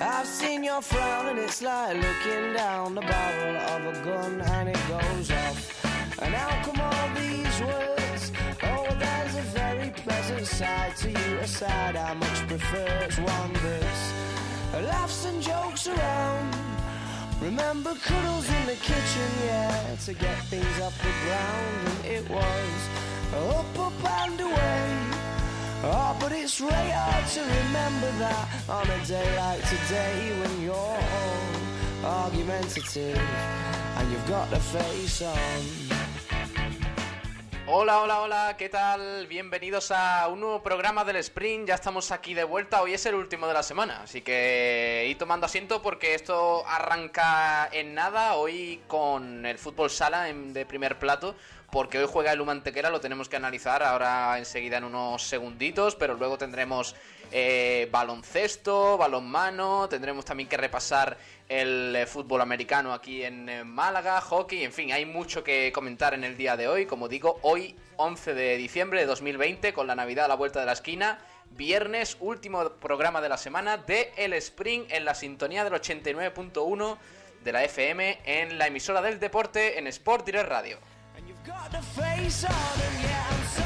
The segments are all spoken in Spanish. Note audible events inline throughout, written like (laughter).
I've seen your frown and it's like looking down the barrel of a gun and it goes off. And how come all these words? Oh, there's a very pleasant side to you, a side I much prefer. It's one that's laughs and jokes around. Remember cuddles in the kitchen, yeah, to get things off the ground, and it was up, up and away. Oh, but it's hard to remember that on a day like today when you're argumentative and you've got face on. Hola, hola, hola, ¿qué tal? Bienvenidos a un nuevo programa del Sprint. Ya estamos aquí de vuelta. Hoy es el último de la semana, así que ir tomando asiento porque esto arranca en nada. Hoy con el fútbol sala de primer plato, porque hoy juega el Humantequera, lo tenemos que analizar ahora enseguida en unos segunditos, pero luego tendremos eh, baloncesto, balonmano, tendremos también que repasar el eh, fútbol americano aquí en eh, Málaga, hockey, en fin, hay mucho que comentar en el día de hoy. Como digo, hoy 11 de diciembre de 2020, con la Navidad a la vuelta de la esquina, viernes, último programa de la semana de El Spring en la sintonía del 89.1 de la FM en la emisora del deporte en Sport Direct Radio. Got the face on, and yeah, I'm sorry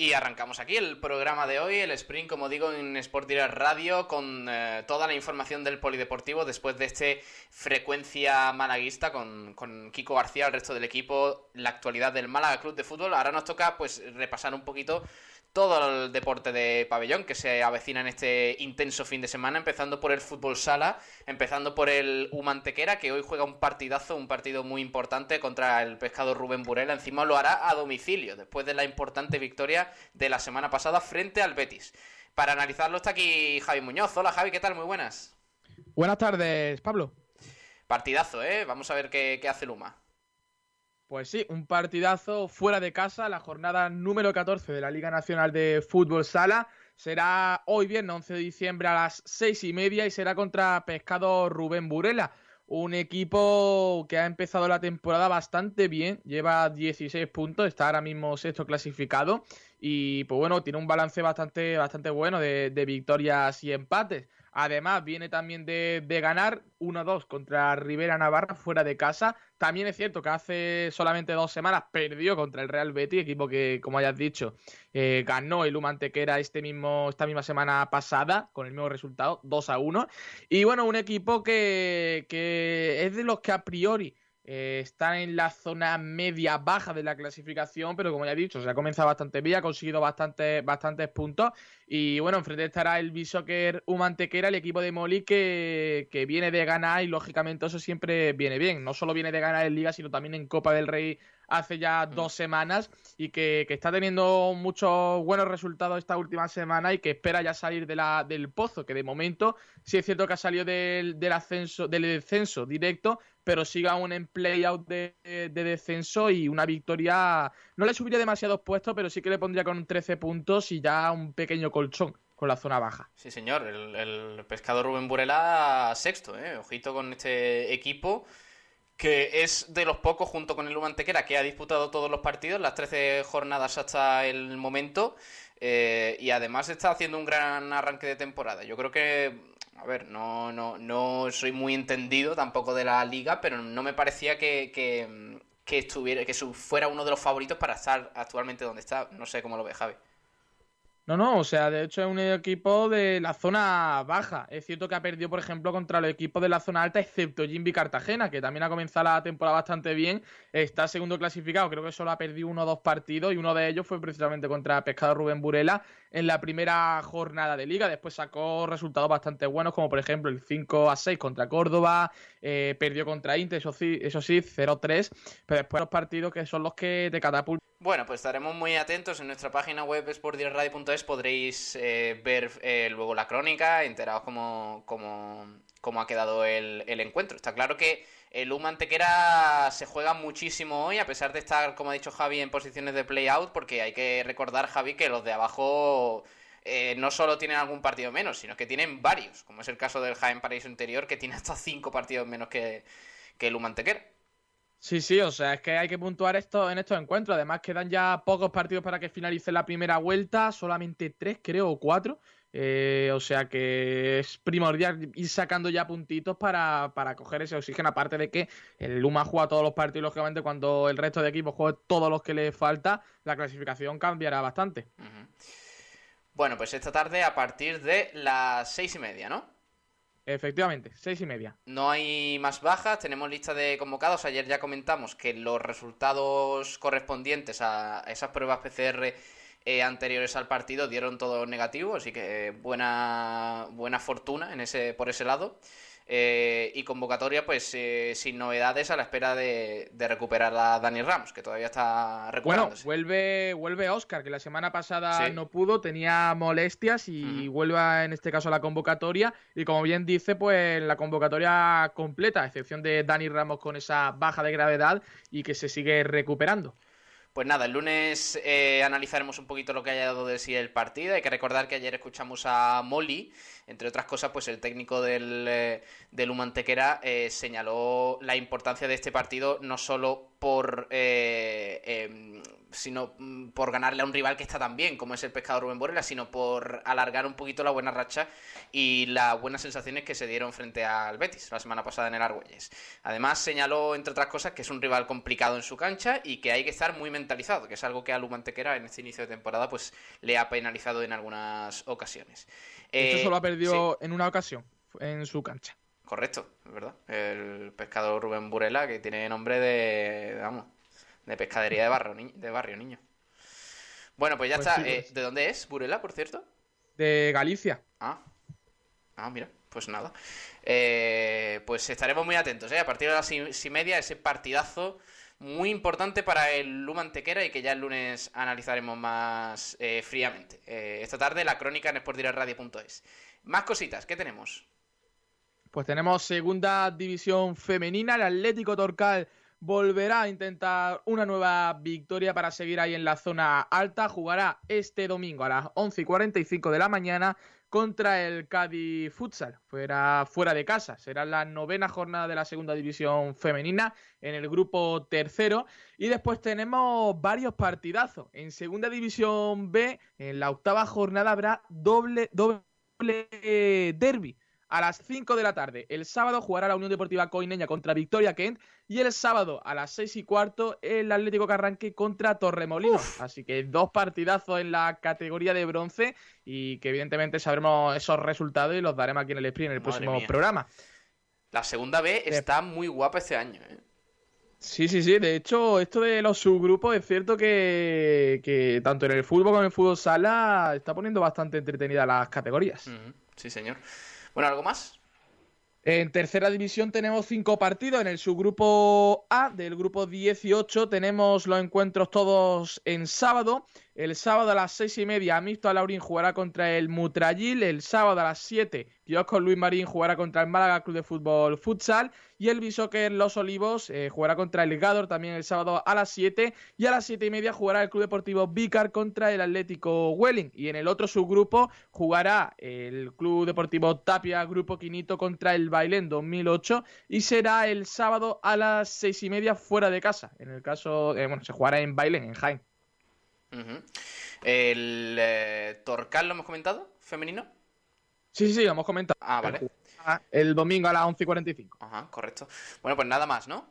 Y arrancamos aquí el programa de hoy, el sprint, como digo, en Sport Direct Radio, con eh, toda la información del polideportivo después de este frecuencia malaguista con, con Kiko García, el resto del equipo, la actualidad del Málaga Club de Fútbol. Ahora nos toca pues repasar un poquito todo el deporte de pabellón que se avecina en este intenso fin de semana, empezando por el fútbol sala, empezando por el Humantequera, que hoy juega un partidazo, un partido muy importante contra el pescado Rubén Burela. Encima lo hará a domicilio, después de la importante victoria de la semana pasada frente al Betis. Para analizarlo está aquí Javi Muñoz. Hola Javi, ¿qué tal? Muy buenas. Buenas tardes, Pablo. Partidazo, ¿eh? Vamos a ver qué, qué hace Luma. Pues sí, un partidazo fuera de casa, la jornada número 14 de la Liga Nacional de Fútbol Sala. Será hoy viernes 11 de diciembre a las seis y media y será contra Pescado Rubén Burela. Un equipo que ha empezado la temporada bastante bien, lleva 16 puntos, está ahora mismo sexto clasificado y pues bueno, tiene un balance bastante, bastante bueno de, de victorias y empates. Además, viene también de, de ganar 1-2 contra Rivera Navarra fuera de casa. También es cierto que hace solamente dos semanas perdió contra el Real Betis, equipo que, como hayas dicho, eh, ganó el Humantequera este mismo, esta misma semana pasada con el mismo resultado, 2 a 1. Y bueno, un equipo que, que es de los que a priori eh, están en la zona media baja de la clasificación, pero como ya he dicho, se ha comenzado bastante bien, ha conseguido bastantes, bastantes puntos. Y bueno, enfrente estará el Bishoker Humantequera, el equipo de Moli, que, que viene de ganar y lógicamente eso siempre viene bien. No solo viene de ganar en Liga, sino también en Copa del Rey hace ya dos semanas y que, que, está teniendo muchos buenos resultados esta última semana y que espera ya salir de la, del pozo, que de momento sí es cierto que ha salido del, del ascenso, del descenso directo, pero sigue aún en play-out de, de, descenso y una victoria no le subiría demasiados puestos, pero sí que le pondría con 13 puntos y ya un pequeño colchón con la zona baja. Sí, señor, el, el pescado Rubén Burela sexto, ¿eh? ojito con este equipo que es de los pocos, junto con el Humantequera, que ha disputado todos los partidos, las 13 jornadas hasta el momento, eh, y además está haciendo un gran arranque de temporada. Yo creo que, a ver, no, no, no soy muy entendido tampoco de la liga, pero no me parecía que, que, que estuviera, que fuera uno de los favoritos para estar actualmente donde está. No sé cómo lo ve Javi. No, no, o sea, de hecho es un equipo de la zona baja. Es cierto que ha perdido, por ejemplo, contra los equipos de la zona alta, excepto Jimby Cartagena, que también ha comenzado la temporada bastante bien. Está segundo clasificado, creo que solo ha perdido uno o dos partidos y uno de ellos fue precisamente contra Pescado Rubén Burela en la primera jornada de liga. Después sacó resultados bastante buenos, como por ejemplo el 5 a 6 contra Córdoba, eh, perdió contra Inter, eso sí, eso sí 0-3, pero después los partidos que son los que te catapultan bueno, pues estaremos muy atentos en nuestra página web sportdirectradio.es podréis eh, ver eh, luego la crónica, enterados cómo, cómo, ha quedado el, encuentro. Está claro que el Luma Antequera se juega muchísimo hoy, a pesar de estar, como ha dicho Javi, en posiciones de play-out, porque hay que recordar, Javi, que los de abajo eh, no solo tienen algún partido menos, sino que tienen varios, como es el caso del Jaén Paraíso Interior, que tiene hasta cinco partidos menos que, que el Luma Antequera. Sí, sí, o sea, es que hay que puntuar esto en estos encuentros. Además, quedan ya pocos partidos para que finalice la primera vuelta, solamente tres, creo, o cuatro. Eh, o sea que es primordial ir sacando ya puntitos para, para coger ese oxígeno. Aparte de que el Luma juega todos los partidos, lógicamente, cuando el resto de equipos juegue todos los que le falta, la clasificación cambiará bastante. Bueno, pues esta tarde a partir de las seis y media, ¿no? Efectivamente, seis y media. No hay más bajas, tenemos lista de convocados. Ayer ya comentamos que los resultados correspondientes a esas pruebas PCR eh, anteriores al partido dieron todo negativo, así que buena, buena fortuna en ese, por ese lado. Eh, y convocatoria, pues eh, sin novedades a la espera de, recuperar a Dani Ramos, que todavía está recuperándose. Bueno, vuelve, vuelve Oscar, que la semana pasada no pudo, tenía molestias y vuelve en este caso a la convocatoria. Y como bien dice, pues la convocatoria completa, a excepción de Dani Ramos con esa baja de gravedad y que se sigue recuperando. Pues nada, el lunes eh, analizaremos un poquito lo que haya dado de sí el partido. Hay que recordar que ayer escuchamos a Molly, entre otras cosas, pues el técnico del, eh, del Humantequera eh, señaló la importancia de este partido no solo por eh, em, sino mm, por ganarle a un rival que está tan bien como es el pescador Rubén Borela, sino por alargar un poquito la buena racha y las buenas sensaciones que se dieron frente al Betis la semana pasada en el Argüelles. Además señaló, entre otras cosas, que es un rival complicado en su cancha y que hay que estar muy mentalizado, que es algo que a Lumantequera en este inicio de temporada pues le ha penalizado en algunas ocasiones. Esto solo ha perdido en una ocasión en su cancha. Correcto, es verdad. El pescador Rubén Burela, que tiene nombre de, vamos, de pescadería de barrio, de barrio niño. Bueno, pues ya pues está. Eh, pues. ¿De dónde es Burela, por cierto? De Galicia. Ah, ah mira, pues nada. Eh, pues estaremos muy atentos, ¿eh? A partir de las seis y media, ese partidazo muy importante para el Luma Antequera y que ya el lunes analizaremos más eh, fríamente. esta tarde la crónica en sportdirectradio.es. Más cositas, ¿qué tenemos? Pues tenemos segunda división femenina, el Atlético Torcal volverá a intentar una nueva victoria para seguir ahí en la zona alta. Jugará este domingo a las 11 y 45 de la mañana contra el Cádiz Futsal, fuera, fuera de casa. Será la novena jornada de la segunda división femenina en el grupo tercero. Y después tenemos varios partidazos. En segunda división B, en la octava jornada habrá doble, doble derby a las 5 de la tarde. El sábado jugará la Unión Deportiva Coineña contra Victoria Kent y el sábado a las 6 y cuarto el Atlético Carranque contra Torremolinos. Así que dos partidazos en la categoría de bronce y que evidentemente sabremos esos resultados y los daremos aquí en el sprint en el próximo programa. La segunda B está muy guapa este año. ¿eh? Sí, sí, sí. De hecho, esto de los subgrupos es cierto que, tanto en el fútbol como en el fútbol sala está poniendo bastante entretenida las categorías. Sí, señor. Bueno, ¿algo más? En tercera división tenemos cinco partidos. En el subgrupo A del grupo 18 tenemos los encuentros todos en sábado. El sábado a las seis y media, Amisto Laurín jugará contra el Mutrayil. El sábado a las 7, Kiosco Luis Marín jugará contra el Málaga Club de Fútbol Futsal. Y el Bishoker Los Olivos eh, jugará contra el Gador también el sábado a las 7. Y a las siete y media jugará el Club Deportivo Vicar contra el Atlético Welling. Y en el otro subgrupo jugará el Club Deportivo Tapia Grupo Quinito contra el Bailén 2008. Y será el sábado a las seis y media fuera de casa. En el caso, eh, bueno, se jugará en Bailén, en Jaén. El eh, Torcal lo hemos comentado, femenino. Sí, sí, sí, lo hemos comentado. Ah, vale. El domingo a las 11 y 45. Ajá, correcto. Bueno, pues nada más, ¿no?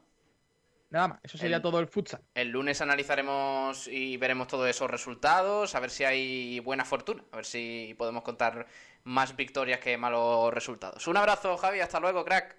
Nada más, eso sería todo el futsal. El lunes analizaremos y veremos todos esos resultados, a ver si hay buena fortuna, a ver si podemos contar más victorias que malos resultados. Un abrazo, Javi, hasta luego, crack.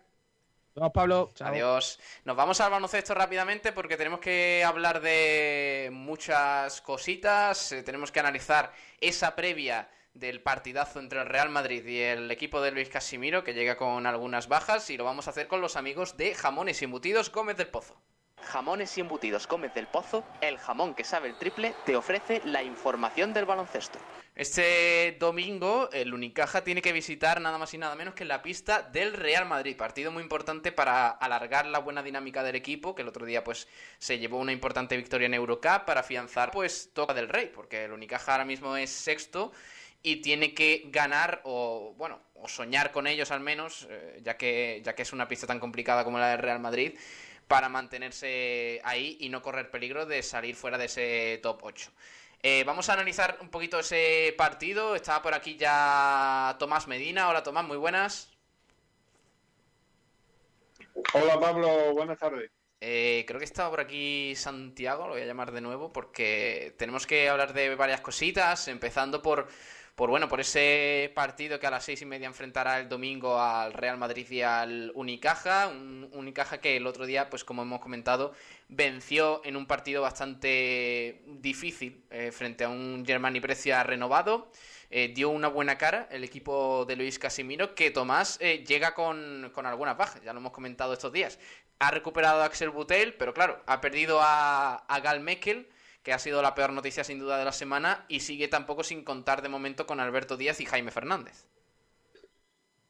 Vamos, Pablo. Adiós. Nos vamos al baloncesto rápidamente porque tenemos que hablar de muchas cositas. Eh, tenemos que analizar esa previa del partidazo entre el Real Madrid y el equipo de Luis Casimiro, que llega con algunas bajas, y lo vamos a hacer con los amigos de Jamones y Embutidos Gómez del Pozo. Jamones y embutidos Gómez del Pozo, el jamón que sabe el triple, te ofrece la información del baloncesto. Este domingo el Unicaja tiene que visitar nada más y nada menos que la pista del Real Madrid, partido muy importante para alargar la buena dinámica del equipo, que el otro día pues se llevó una importante victoria en Eurocup para afianzar pues toca del Rey, porque el Unicaja ahora mismo es sexto y tiene que ganar o bueno, o soñar con ellos al menos, eh, ya que ya que es una pista tan complicada como la del Real Madrid para mantenerse ahí y no correr peligro de salir fuera de ese top 8. Eh, vamos a analizar un poquito ese partido. Estaba por aquí ya Tomás Medina. Hola Tomás, muy buenas. Hola Pablo, buenas tardes. Eh, creo que estaba por aquí Santiago, lo voy a llamar de nuevo porque tenemos que hablar de varias cositas, empezando por por bueno, por ese partido que a las seis y media enfrentará el domingo al Real Madrid y al Unicaja, un Unicaja que el otro día, pues como hemos comentado, venció en un partido bastante difícil eh, frente a un Germani Precia renovado. Eh, dio una buena cara el equipo de Luis Casimiro, que Tomás eh, llega con, con, algunas bajas, ya lo hemos comentado estos días. Ha recuperado a Axel Butel, pero claro, ha perdido a, a Gal Meckel que ha sido la peor noticia sin duda de la semana y sigue tampoco sin contar de momento con Alberto Díaz y Jaime Fernández.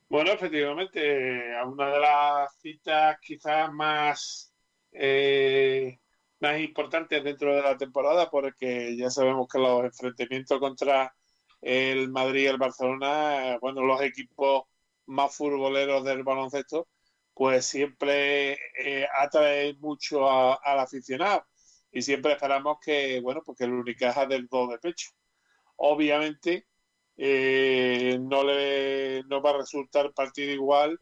Bueno, efectivamente, una de las citas quizás más, eh, más importantes dentro de la temporada, porque ya sabemos que los enfrentamientos contra el Madrid y el Barcelona, bueno, los equipos más futboleros del baloncesto, pues siempre eh, atrae mucho al aficionado y siempre esperamos que, bueno, porque el Unicaja del 2 de pecho. Obviamente eh, no le no va a resultar partido igual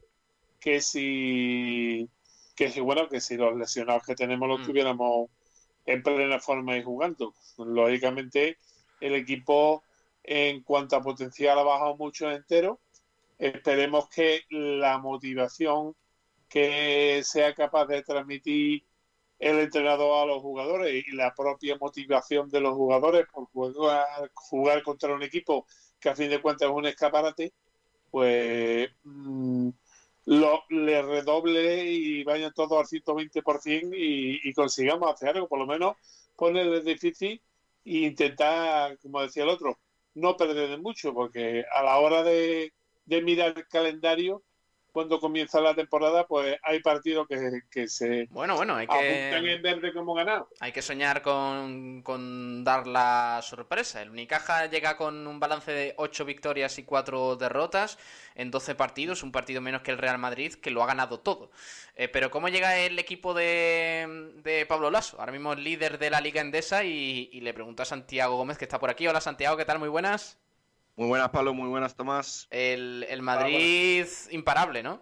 que si que si bueno que si los lesionados que tenemos los mm. tuviéramos en plena forma y jugando. Lógicamente el equipo en cuanto a potencial ha bajado mucho entero. Esperemos que la motivación que sea capaz de transmitir el entrenador a los jugadores y la propia motivación de los jugadores por jugar, jugar contra un equipo que a fin de cuentas es un escaparate, pues mm, lo, le redoble y vayan todos al 120% y, y consigamos hacer algo, por lo menos ponerle difícil e intentar, como decía el otro, no perder de mucho, porque a la hora de mirar el calendario, cuando comienza la temporada, pues hay partidos que, se bueno, bueno, hay que, en verde como ganar. Hay que soñar con, con, dar la sorpresa. El Unicaja llega con un balance de 8 victorias y 4 derrotas en 12 partidos, un partido menos que el Real Madrid, que lo ha ganado todo. Eh, pero ¿cómo llega el equipo de, de, Pablo Lasso? Ahora mismo es líder de la Liga Endesa y, y le pregunto a Santiago Gómez, que está por aquí. Hola Santiago, ¿qué tal? Muy buenas. Muy buenas, Pablo, muy buenas, Tomás. El, Madrid imparable, ¿no?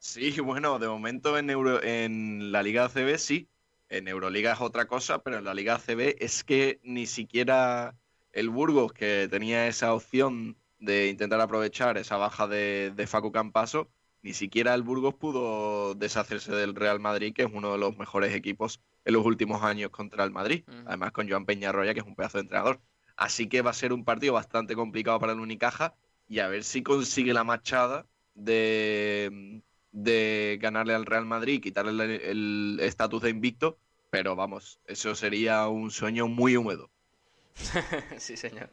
Sí, bueno, de momento en, Euro, en la Liga ACB sí. En Euroliga es otra cosa, pero en la Liga ACB es que ni siquiera el Burgos, que tenía esa opción de intentar aprovechar esa baja de, de Facu Campaso, ni siquiera el Burgos pudo deshacerse del Real Madrid, que es uno de los mejores equipos en los últimos años contra el Madrid. Además con Joan Peñarroya, que es un pedazo de entrenador. Así que va a ser un partido bastante complicado para el Unicaja y a ver si consigue la machada de, de ganarle al Real Madrid, quitarle el estatus de invicto, pero vamos, eso sería un sueño muy húmedo. (laughs) sí, señor.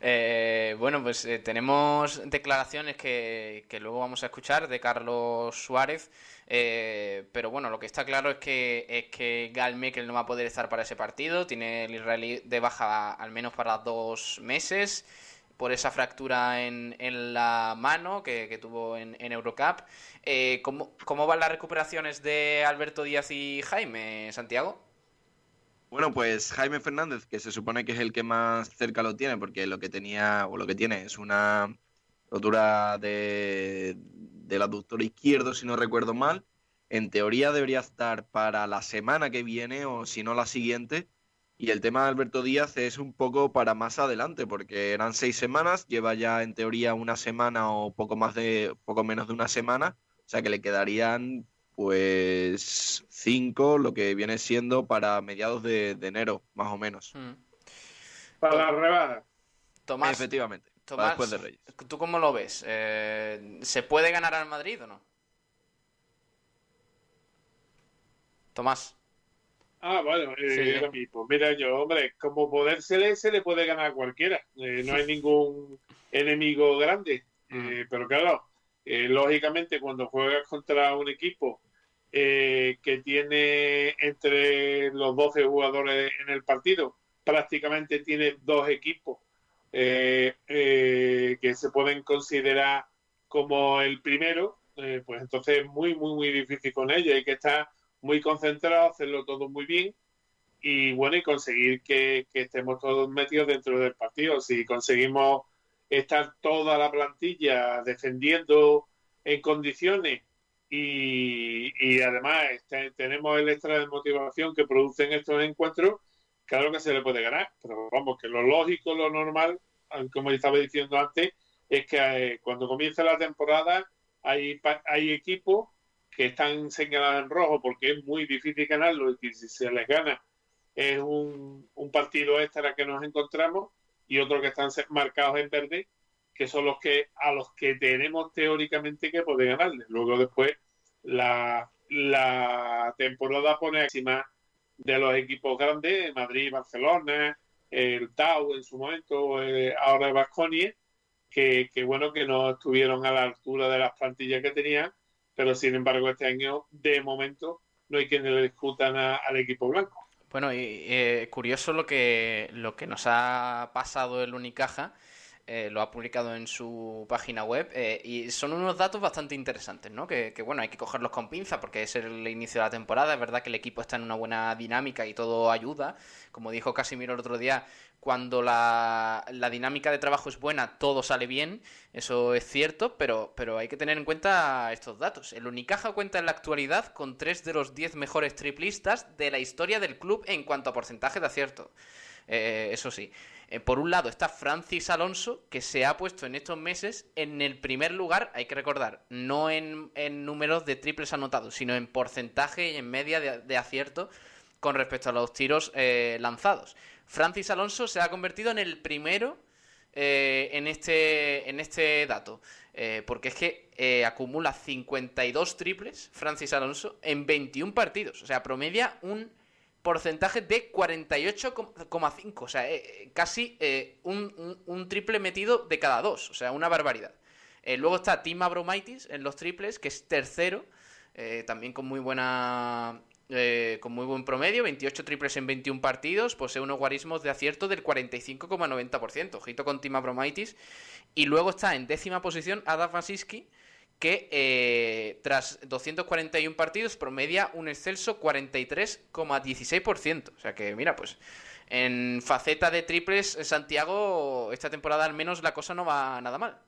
Eh, bueno, pues eh, tenemos declaraciones que, que, luego vamos a escuchar de Carlos Suárez, eh, pero bueno, lo que está claro es que, es que Gal Mekel no va a poder estar para ese partido, tiene el israelí de baja al menos para dos meses por esa fractura en, en la mano que, tuvo en, en Eurocup. ¿cómo, ¿Cómo van las recuperaciones de Alberto Díaz y Jaime, Santiago? Bueno, pues Jaime Fernández, que se supone que es el que más cerca lo tiene, porque lo que tenía o lo que tiene es una rotura de, del aductor izquierdo, si no recuerdo mal. en teoría debería estar para la semana que viene o si no la siguiente. Y el tema de Alberto Díaz es un poco para más adelante, porque eran seis semanas, lleva ya en teoría una semana o poco más de, poco menos de una semana, o sea que le quedarían pues cinco, lo que viene siendo para mediados de, enero, más o menos. Hmm. Para la rebada. Tomás, Efectivamente, después de Reyes. ¿Tú cómo lo ves? Eh, ¿Se puede ganar al Madrid o no? Tomás. Ah, bueno, eh, mira yo, hombre, como poder se le, se le puede ganar a cualquiera. Eh, no hay (laughs) ningún enemigo grande. pero claro, lógicamente cuando juegas contra un equipo que tiene entre los 12 jugadores en el partido, prácticamente tiene dos equipos que se pueden considerar como el primero, pues entonces es muy, muy, muy difícil con ellos. Hay que estar muy concentrado, hacerlo todo muy bien y bueno, y conseguir que, estemos todos metidos dentro del partido. Si conseguimos estar toda la plantilla defendiendo en condiciones y, y además este, tenemos el extra de motivación que producen estos encuentros, claro que se le puede ganar, pero vamos, que lo lógico, lo normal, como estaba diciendo antes, es que eh, cuando comienza la temporada hay, hay equipos que están señaladas en rojo porque es muy difícil ganarlo y si se les gana es un, partido extra que nos encontramos y otros que están marcados en verde que son los que a los que tenemos teóricamente que poder ganarles. Luego después la, la temporada pone encima de los equipos grandes, Madrid, Barcelona, el Tau en su momento, eh, ahora Vasconia, que, que bueno que no estuvieron a la altura de las plantillas que tenían pero sin embargo este año de momento no hay quien le discutan al equipo blanco. Bueno, y eh, curioso lo que, lo que nos ha pasado el Unicaja, eh, lo ha publicado en su página web, eh, y son unos datos bastante interesantes, ¿no? Que, bueno, hay que cogerlos con pinza porque es el inicio de la temporada, es verdad que el equipo está en una buena dinámica y todo ayuda, como dijo Casimiro el otro día, cuando la, dinámica de trabajo es buena, todo sale bien, eso es cierto, pero, pero hay que tener en cuenta estos datos. El Unicaja cuenta en la actualidad con tres de los diez mejores triplistas de la historia del club en cuanto a porcentaje de acierto. Eh, eso sí. Eh, por un lado está Francis Alonso, que se ha puesto en estos meses en el primer lugar, hay que recordar, no en, números de triples anotados, sino en porcentaje y en media de, acierto con respecto a los tiros eh, lanzados. Francis Alonso se ha convertido en el primero eh, en, este, en este dato. Eh, porque es que acumula 52 triples, Francis Alonso, en 21 partidos. O sea, promedia un porcentaje de 48,5. O sea, casi un, triple metido de cada dos. O sea, una barbaridad. luego está Tim Abromaitis en los triples, que es tercero. también con muy buena eh, con muy buen promedio, 28 triples en 21 partidos, posee unos guarismos de acierto del 45,90%, ojito con Tima Bromaitis. Y luego está en décima posición Adam Vasiski, que eh, tras 241 partidos promedia un excelso 43,16%. O sea que, mira, pues en faceta de triples, Santiago, esta temporada al menos la cosa no va nada mal.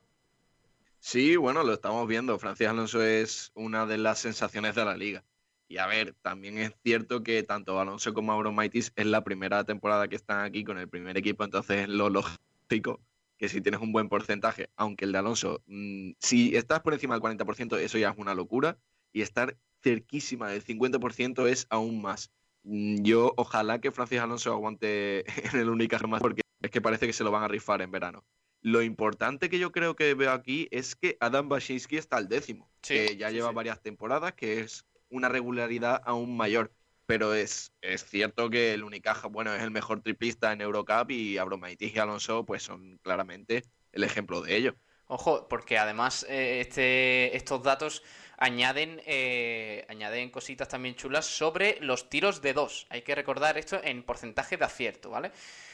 Sí, bueno, lo estamos viendo. Francis Alonso es una de las sensaciones de la liga. Y a ver, también es cierto que tanto Alonso como Abromaitis es la primera temporada que están aquí con el primer equipo, entonces es lo lógico que si tienes un buen porcentaje, aunque el de Alonso, mm, si estás por encima del 40%, eso ya es una locura, y estar cerquísima del 50% es aún más. Mm, yo ojalá que Francis Alonso aguante (laughs) en el única más, porque es que parece que se lo van a rifar en verano. Lo importante que yo creo que veo aquí es que Adam Bashinsky está al décimo, que ya lleva varias temporadas, que es una regularidad aún mayor. Pero es, es cierto que el Unicaja, bueno, es el mejor triplista en Eurocup y Abromaitis y Alonso, pues son claramente el ejemplo de ello. Ojo, porque además eh, este, estos datos añaden, eh, añaden cositas también chulas sobre los tiros de dos. Hay que recordar esto en porcentaje de acierto, ¿vale?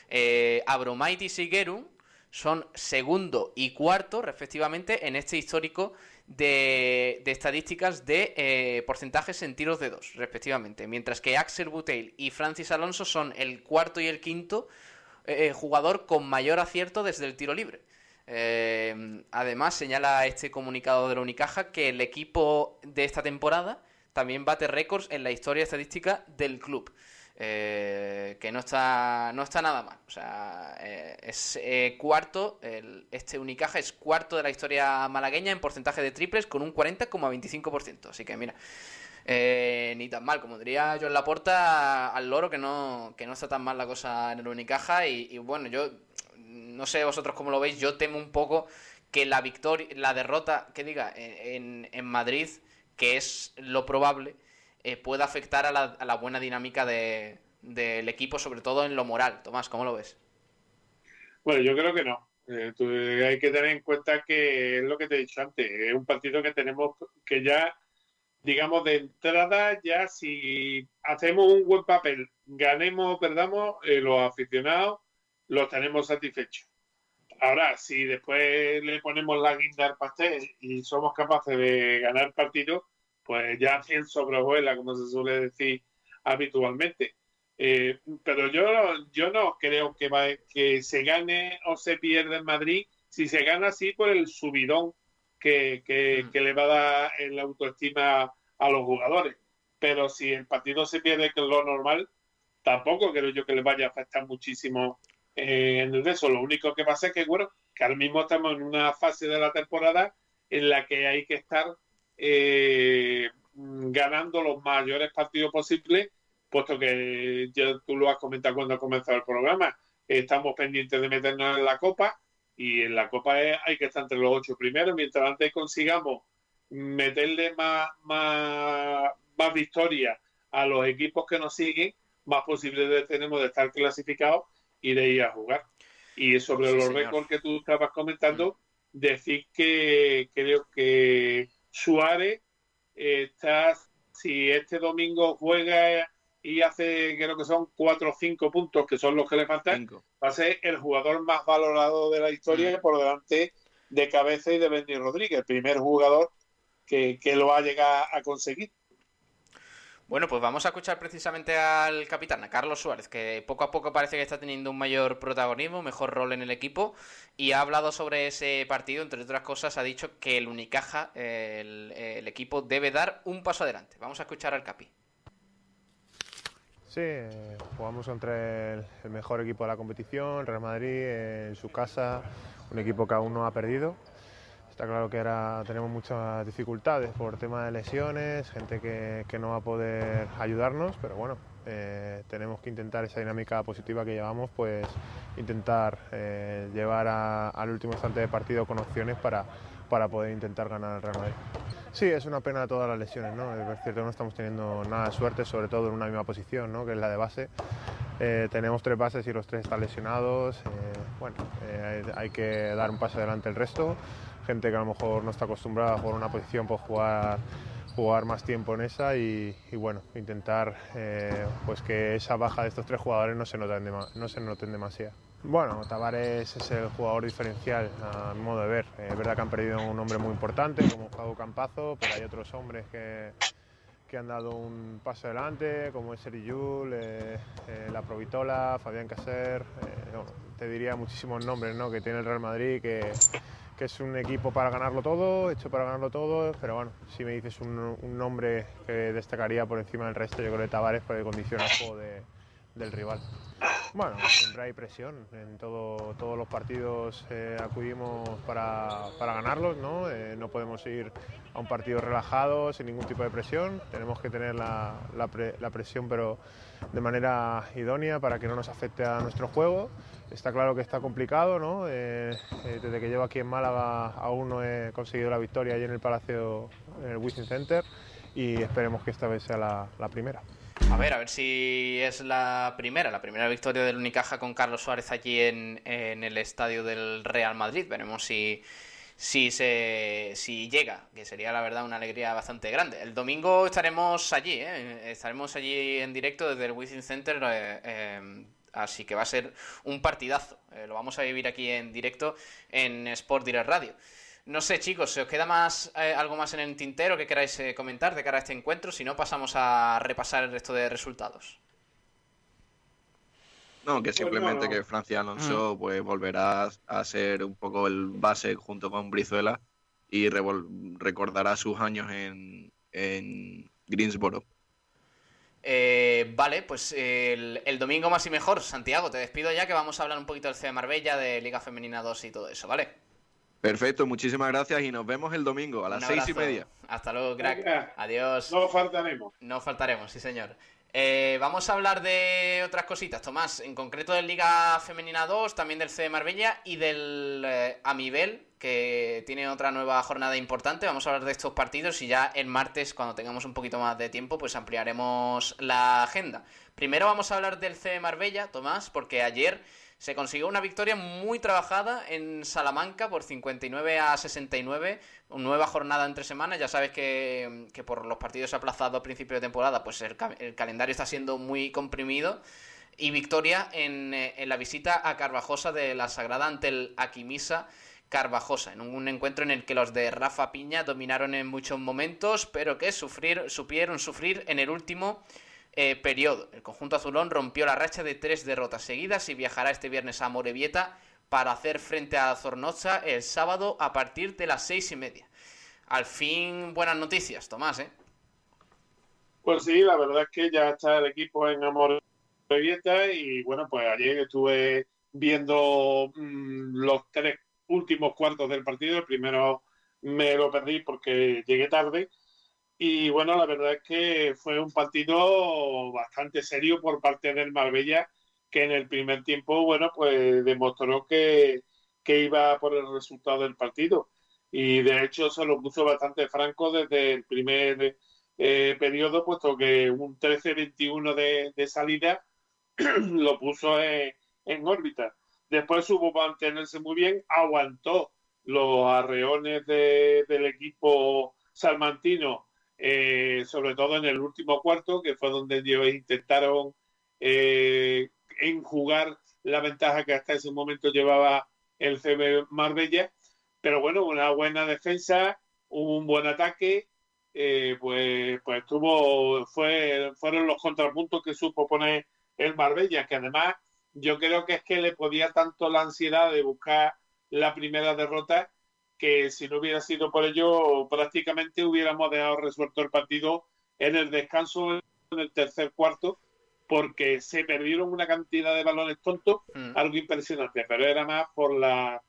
Eh, Abromaitis y Gerun son segundo y cuarto, respectivamente, en este histórico de, estadísticas de eh, porcentajes en tiros de dos, respectivamente. Mientras que Axel Buteil y Francis Alonso son el cuarto y el quinto eh, jugador con mayor acierto desde el tiro libre. Eh, además, señala este comunicado de la Unicaja que el equipo de esta temporada también bate récords en la historia estadística del club. Eh, que no está, no está nada mal. O sea, eh, es eh, cuarto, el, este Unicaja es cuarto de la historia malagueña en porcentaje de triples con un 40,25%. Así que mira, ni tan mal, como diría yo en la porta al loro, que no, que no está tan mal la cosa en el Unicaja. Y, bueno, yo no sé vosotros cómo lo veis, yo temo un poco que la victoria, la derrota, que diga, en, en Madrid, que es lo probable, eh, pueda afectar a la, buena dinámica del equipo, sobre todo en lo moral. Tomás, ¿cómo lo ves? Bueno, yo creo que no. Eh, hay que tener en cuenta que es lo que te he dicho antes, es un partido que tenemos que ya, digamos, de entrada, ya si hacemos un buen papel, ganemos o perdamos, eh, los aficionados los tenemos satisfechos. Ahora, si después le ponemos la guinda al pastel y somos capaces de ganar partido, pues ya 100 sobrevuela, como se suele decir habitualmente. Eh, pero yo, yo no creo que, que se gane o se pierda en Madrid, si se gana así por el subidón que, mm. que, le va a dar la autoestima a los jugadores. Pero si el partido se pierde, que es lo normal, tampoco creo yo que le vaya a afectar muchísimo eh, en el eso. Lo único que pasa es que, bueno, que ahora mismo estamos en una fase de la temporada en la que hay que estar eh, ganando los mayores partidos posibles, puesto que ya tú lo has comentado cuando ha comenzado el programa, estamos pendientes de meternos en la Copa y en la Copa hay que estar entre los ocho primeros, mientras antes consigamos meterle más, más, más victorias a los equipos que nos siguen, más posibilidades tenemos de estar clasificados y de ir a jugar. Y sobre los récords que tú estabas comentando, mm. decir que creo que Suárez está, si este domingo juega y hace, creo que son cuatro o cinco puntos, que son los que le faltan, va a ser el jugador más valorado de la historia mm. por delante de Cabeza y de Benny Rodríguez, el primer jugador que, que lo va a llegar a conseguir. Bueno, pues vamos a escuchar precisamente al capitán, a Carlos Suárez, que poco a poco parece que está teniendo un mayor protagonismo, mejor rol en el equipo, y ha hablado sobre ese partido, entre otras cosas, ha dicho que el Unicaja, el, equipo, debe dar un paso adelante. Vamos a escuchar al Capi. Sí, jugamos contra el, mejor equipo de la competición, Real Madrid, en su casa, un equipo que aún no ha perdido Está claro que ahora tenemos muchas dificultades por tema de lesiones, gente que, que no va a poder ayudarnos, pero bueno, eh, tenemos que intentar esa dinámica positiva que llevamos, pues intentar eh, llevar al último instante de partido con opciones para, para poder intentar ganar el Real Madrid. Sí, es una pena todas las lesiones, ¿no? Es cierto no estamos teniendo nada de suerte, sobre todo en una misma posición, ¿no? Que es la de base. Eh, tenemos tres bases y los tres están lesionados. bueno, hay que dar un paso adelante el resto gente que a lo mejor no está acostumbrada a jugar una posición, pues jugar, jugar más tiempo en esa y, bueno, intentar eh, pues que esa baja de estos tres jugadores no se noten, no se noten demasiado. Bueno, Tavares es el jugador diferencial a mi modo de ver. Es verdad que han perdido un hombre muy importante como Pablo Campazo, pero hay otros hombres que, que han dado un paso adelante, como es Eriyul, eh, eh, La Provitola, Fabián Caser, te diría muchísimos nombres ¿no? que tiene el Real Madrid que, que es un equipo para ganarlo todo, hecho para ganarlo todo, pero bueno, si me dices un, nombre que destacaría por encima del resto, yo creo que Tavares puede condicionar el juego del rival. Bueno, siempre hay presión, en todo, todos los partidos eh, acudimos para, para, ganarlos, ¿no? Eh, no podemos ir a un partido relajado, sin ningún tipo de presión, tenemos que tener la, la presión pero de manera idónea para que no nos afecte a nuestro juego Está claro que está complicado, ¿no? Eh, eh, desde que llevo aquí en Málaga aún no he conseguido la victoria allí en el Palacio, en el Wizzing Center, y esperemos que esta vez sea la, primera. A ver, a ver si es la primera, la primera victoria del Unicaja con Carlos Suárez allí en, el estadio del Real Madrid. Veremos si, si, se, si llega, que sería la verdad una alegría bastante grande. El domingo estaremos allí, ¿eh? estaremos allí en directo desde el Wizzing Center. Así que va a ser un partidazo. Eh, lo vamos a vivir aquí en directo en Sport Direct Radio. No sé, chicos, ¿se os queda más eh, algo más en el tintero que queráis eh, comentar de cara a este encuentro? Si no, pasamos a repasar el resto de resultados. No, que simplemente que Francia Alonso mm. pues volverá a ser un poco el base junto con Brizuela y recordará sus años en, en, Greensboro. Eh, vale, pues el, el, domingo más y mejor. Santiago, te despido ya que vamos a hablar un poquito del C de Marbella, de Liga Femenina 2 y todo eso, ¿vale? Perfecto, muchísimas gracias y nos vemos el domingo a las seis y media. Hasta luego, crack. Adiós. No faltaremos. No faltaremos, sí, señor. Eh, vamos a hablar de otras cositas, Tomás, en concreto de Liga Femenina 2, también del C de Marbella y del eh, Amibel, que tiene otra nueva jornada importante. Vamos a hablar de estos partidos y ya el martes, cuando tengamos un poquito más de tiempo, pues ampliaremos la agenda. Primero vamos a hablar del C de Marbella, Tomás, porque ayer se consiguió una victoria muy trabajada en Salamanca por 59 a 69, una nueva jornada entre semanas. Ya sabes que, por los partidos aplazados a principio de temporada, pues el, calendario está siendo muy comprimido. Y victoria en, eh, en, la visita a Carvajosa de la Sagrada ante el Aquimisa Carvajosa, en un encuentro en el que los de Rafa Piña dominaron en muchos momentos, pero que sufrir, supieron sufrir en el último eh, periodo. El conjunto azulón rompió la racha de tres derrotas seguidas y viajará este viernes a Morevieta para hacer frente a Zornoza el sábado a partir de las seis y media. Al fin, buenas noticias, Tomás, ¿eh? Pues sí, la verdad es que ya está el equipo en Amorebieta y bueno, pues ayer estuve viendo mm, los tres últimos cuartos del partido. El primero me lo perdí porque llegué tarde y bueno, la verdad es que fue un partido bastante serio por parte del Marbella, que en el primer tiempo, bueno, pues demostró que, iba por el resultado del partido. Y de hecho se lo puso bastante franco desde el primer eh, periodo, puesto que un 13-21 de, salida (clears throat) lo puso en, órbita. Después supo mantenerse muy bien, aguantó los arreones del equipo salmantino eh, sobre todo en el último cuarto, que fue donde ellos intentaron eh, enjugar la ventaja que hasta ese momento llevaba el CB Marbella. Pero bueno, una buena defensa, un buen ataque, eh, pues, pues tuvo, fue, fueron los contrapuntos que supo poner el Marbella, que además yo creo que es que le podía tanto la ansiedad de buscar la primera derrota que si no hubiera sido por ello, prácticamente hubiéramos dejado resuelto el partido en el descanso en el tercer cuarto, porque se perdieron una cantidad de balones tontos, mm. algo impresionante, pero era más por la,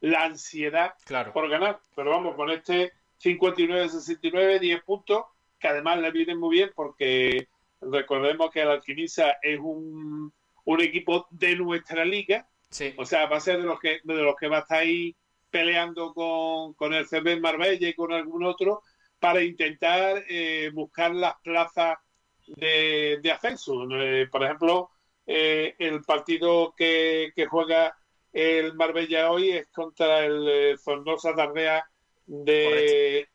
la ansiedad por ganar. Pero vamos, con este 59-69, 10 puntos, que además le vienen muy bien porque recordemos que el Alquimisa es un, un equipo de nuestra liga, o sea, va a ser de los que, de los que va a estar ahí peleando con, con el CB Marbella y con algún otro para intentar eh, buscar las plazas de, de ascenso. Eh, por ejemplo, eh, el partido que, que, juega el Marbella hoy es contra el Zornosa Tardea de,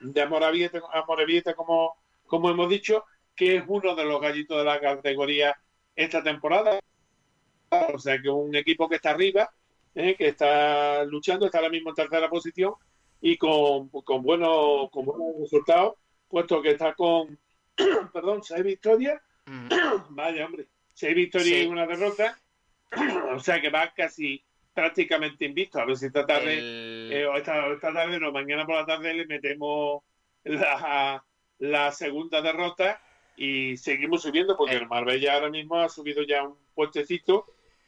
de Amorebieta, como, como hemos dicho, que es uno de los gallitos de la categoría esta temporada. O sea que un equipo que está arriba ¿eh? que está luchando, está ahora mismo en tercera posición y con, con, buenos, con buenos resultados, puesto que está con, (clears throat) perdón, seis victorias. Mm. (clears throat) Vaya, hombre, seis victorias y una derrota. (clears throat) o sea que va casi prácticamente invicto. A ver si esta tarde, eh, o esta, esta, tarde, no, mañana por la tarde le metemos la, la segunda derrota y seguimos subiendo porque el Marbella ahora mismo ha subido ya un puestecito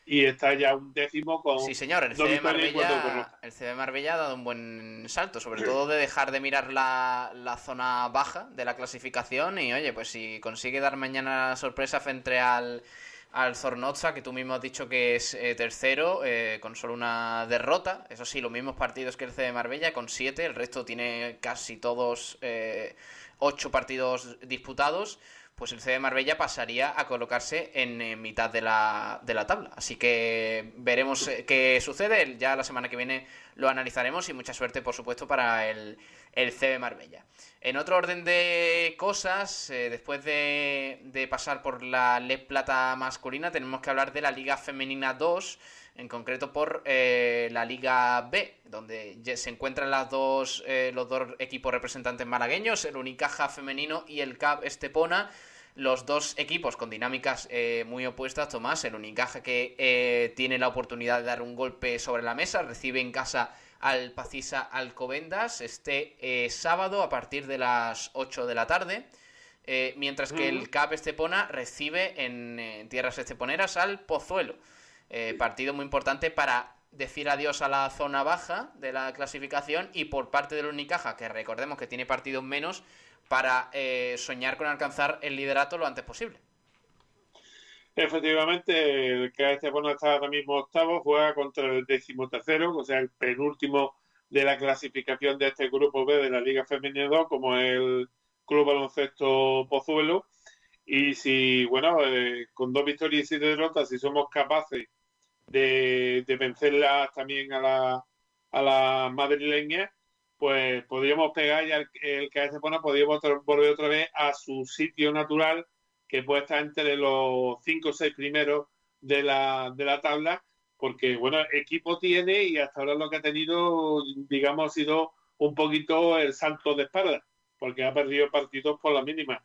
y está ya un décimo con. Sí, señor, el CB, Marbella, el Marbella ha dado un buen salto, sobre todo de dejar de mirar la, la, zona baja de la clasificación. Y oye, pues si consigue dar mañana la sorpresa frente al, al Zornoza, que tú mismo has dicho que es eh, tercero, eh, con solo una derrota. Eso sí, los mismos partidos que el CB Marbella, con siete. El resto tiene casi todos eh, ocho partidos disputados pues el CD Marbella pasaría a colocarse en, mitad de la, de la, tabla. Así que veremos eh, qué sucede. Ya la semana que viene lo analizaremos y mucha suerte, por supuesto, para el, el CB Marbella. En otro orden de cosas, eh, después de, de, pasar por la LED Plata masculina, tenemos que hablar de la Liga Femenina 2, en concreto por eh, la Liga B, donde se encuentran las dos, los dos equipos representantes malagueños, el Unicaja femenino y el CAP Estepona los dos equipos con dinámicas eh, muy opuestas, Tomás, el Unicaja que eh, tiene la oportunidad de dar un golpe sobre la mesa, recibe en casa al Pacisa Alcobendas este eh, sábado a partir de las 8 de la tarde. Eh, mientras que el CAP Estepona recibe en, tierras esteponeras al Pozuelo. Partido muy importante para decir adiós a la zona baja de la clasificación y por parte del Unicaja, que recordemos que tiene partidos menos, para soñar con alcanzar el liderato lo antes posible. Efectivamente, el este bueno está ahora mismo octavo, juega contra el decimotercero, o sea, el penúltimo de la clasificación de este grupo B de la Liga Femenina 2, como el Club Baloncesto Pozuelo. Y si, bueno, eh, con dos victorias y siete derrotas, si somos capaces de, de vencerlas también a la, a la madrileña, pues podríamos pegar ya el, el que este bueno, podríamos volver otra vez a su sitio natural que puede estar entre los cinco o seis primeros de la, de la tabla, porque, bueno, equipo tiene y hasta ahora lo que ha tenido, digamos, ha sido un poquito el salto de espalda, porque ha perdido partidos por la mínima.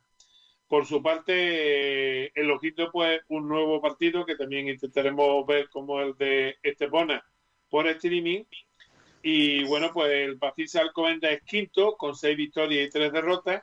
Por su parte, el ojito, pues, un nuevo partido que también intentaremos ver como el de Estepona por streaming. Y bueno, pues el Pacisa Alcomenda es quinto, con seis victorias y tres derrotas.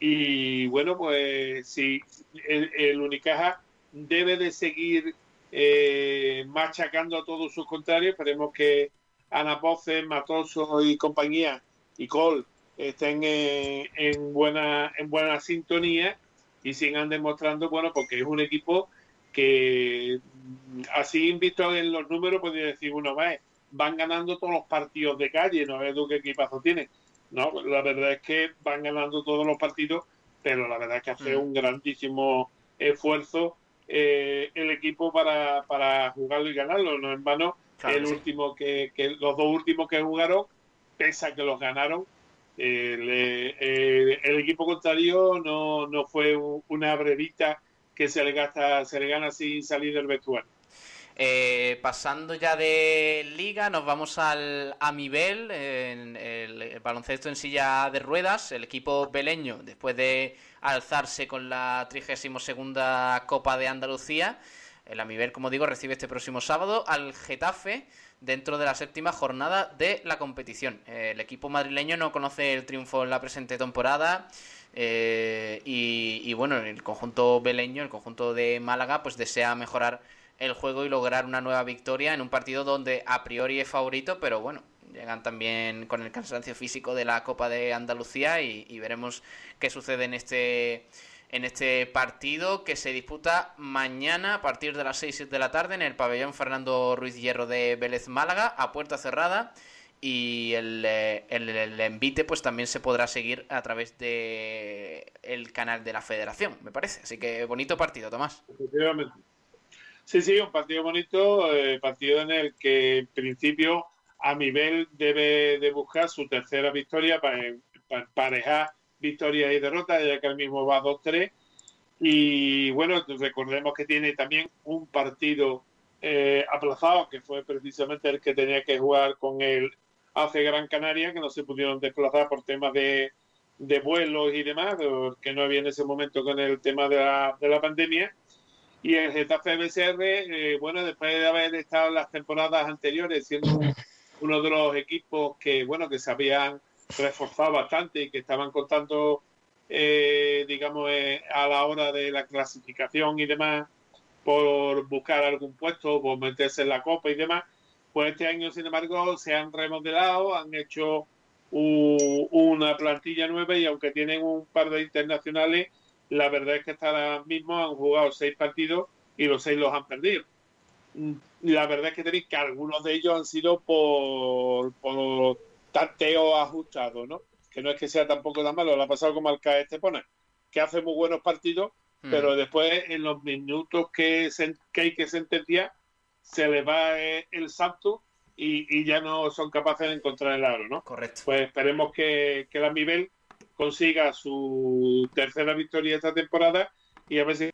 Y bueno, pues sí, el, Unicaja debe de seguir eh, machacando a todos sus contrarios. Esperemos que Ana Poce, Matoso y compañía y Cole estén en, buena, en buena sintonía y sigan demostrando, bueno, porque es un equipo que así visto en los números podría decir uno más, van ganando todos los partidos de calle, no ves tú qué equipazo tienen no, la verdad es que van ganando todos los partidos, pero la verdad es que hace mm. un grandísimo esfuerzo eh, el equipo para, para jugarlo y ganarlo. No en vano, el último que, los dos últimos que jugaron, pese a que los ganaron, eh, el equipo contrario no, no fue una brevita que se le gasta, se le gana sin salir del vestuario. Eh, pasando ya de liga, nos vamos al Amibel, en el, baloncesto en silla de ruedas. El equipo beleño, después de alzarse con la 32 Copa de Andalucía, el Amibel, como digo, recibe este próximo sábado al Getafe dentro de la séptima jornada de la competición. el equipo madrileño no conoce el triunfo en la presente temporada. Eh, y, y, bueno, el conjunto beleño, el conjunto de Málaga, pues desea mejorar el juego y lograr una nueva victoria en un partido donde a priori es favorito, pero bueno, llegan también con el cansancio físico de la Copa de Andalucía y, veremos qué sucede en este en este partido que se disputa mañana a partir de las 6 de la tarde en el pabellón Fernando Ruiz Hierro de Vélez Málaga a puerta cerrada y el, eh, el, envite pues también se podrá seguir a través de el canal de la federación, me parece. Así que bonito partido, Tomás. Sí, sí, un partido bonito, eh, partido en el que en principio a nivel debe de buscar su tercera victoria para, emparejar victorias y derrotas, ya que el mismo va 2-3. Y bueno, recordemos que tiene también un partido eh, aplazado, que fue precisamente el que tenía que jugar con el AC Gran Canaria, que no se pudieron desplazar por temas de, de vuelos y demás, que no había en ese momento con el tema de la, de la pandemia. Y el Getafe BCR, eh, bueno, después de haber estado las temporadas anteriores siendo uno de los equipos que, bueno, que se habían reforzado bastante y que estaban contando, eh, digamos, eh, a la hora de la clasificación y demás, por buscar algún puesto, por meterse en la copa y demás, pues este año, sin embargo, se han remodelado, han hecho una plantilla nueva y aunque tienen un par de internacionales, la verdad es que hasta ahora mismo han jugado seis partidos y los seis los han perdido. Mm, la verdad es que tenéis que algunos de ellos han sido por, por tanteo ajustado, ¿no? Que no es que sea tampoco tan malo, lo ha pasado como al CAE Estepona, que hace muy buenos partidos, mm. pero después en los minutos que, que hay que sentenciar, se les va el salto y, ya no son capaces de encontrar el aro, ¿no? Correcto. Pues esperemos que, que la nivel consiga su tercera victoria esta temporada y a ver si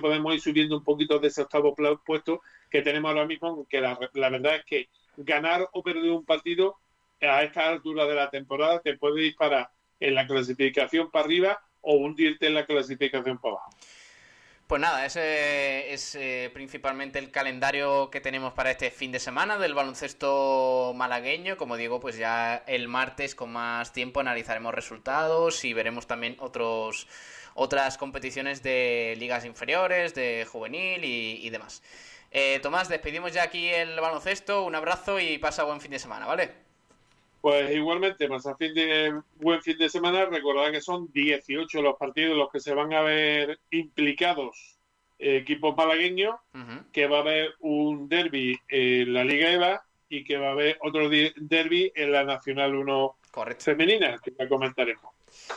podemos ir subiendo un poquito de ese octavo puesto que tenemos ahora mismo, que la, verdad es que ganar o perder un partido a esta altura de la temporada te puede disparar en la clasificación para arriba o hundirte en la clasificación para abajo. Pues nada, ese es eh, principalmente el calendario que tenemos para este fin de semana del baloncesto malagueño. Como digo, pues ya el martes con más tiempo analizaremos resultados y veremos también otros otras competiciones de ligas inferiores, de juvenil y, demás. Eh, Tomás, despedimos ya aquí el baloncesto. Un abrazo y pasa buen fin de semana, ¿vale? Pues igualmente, pasa fin de, buen fin de semana. Recordad que son 18 los partidos los que se van a ver implicados equipos malagueños, que va a haber un derby en la Liga EVA y que va a haber otro derby en la Nacional 1 femenina, que ya comentaremos.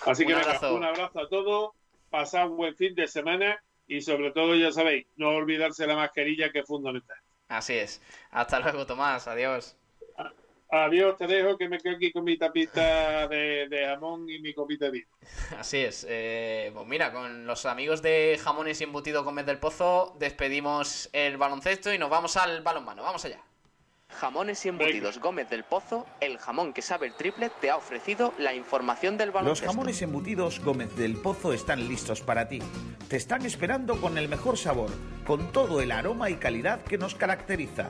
Así que un abrazo a todos, pasad un buen fin de semana y sobre todo, ya sabéis, no olvidarse la mascarilla que es fundamental. Así es. Hasta luego, Tomás. Adiós. Adiós, te dejo que me quedo aquí con mi tapita de, jamón y mi copita de vino. Así es. Eh, pues mira, con los amigos de Jamones y Embutido Gómez del Pozo despedimos el baloncesto y nos vamos al balonmano. Vamos allá. Jamones y embutidos Gómez del Pozo, el jamón que sabe el triple, te ha ofrecido la información del baloncesto. Los jamones embutidos Gómez del Pozo están listos para ti. Te están esperando con el mejor sabor, con todo el aroma y calidad que nos caracteriza